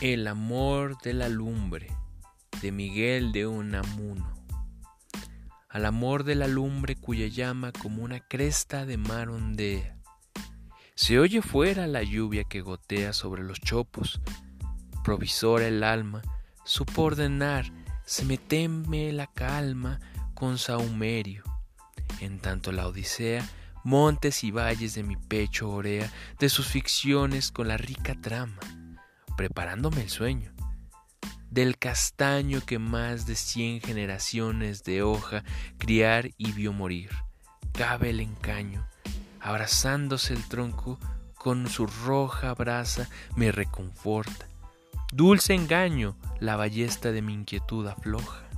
El amor de la lumbre de Miguel de Unamuno. Al amor de la lumbre cuya llama como una cresta de mar ondea. Se oye fuera la lluvia que gotea sobre los chopos. Provisora el alma, supo ordenar, se me la calma con saumerio. En tanto la Odisea montes y valles de mi pecho orea de sus ficciones con la rica trama preparándome el sueño. Del castaño que más de cien generaciones de hoja criar y vio morir, cabe el encaño, abrazándose el tronco con su roja brasa me reconforta. Dulce engaño la ballesta de mi inquietud afloja.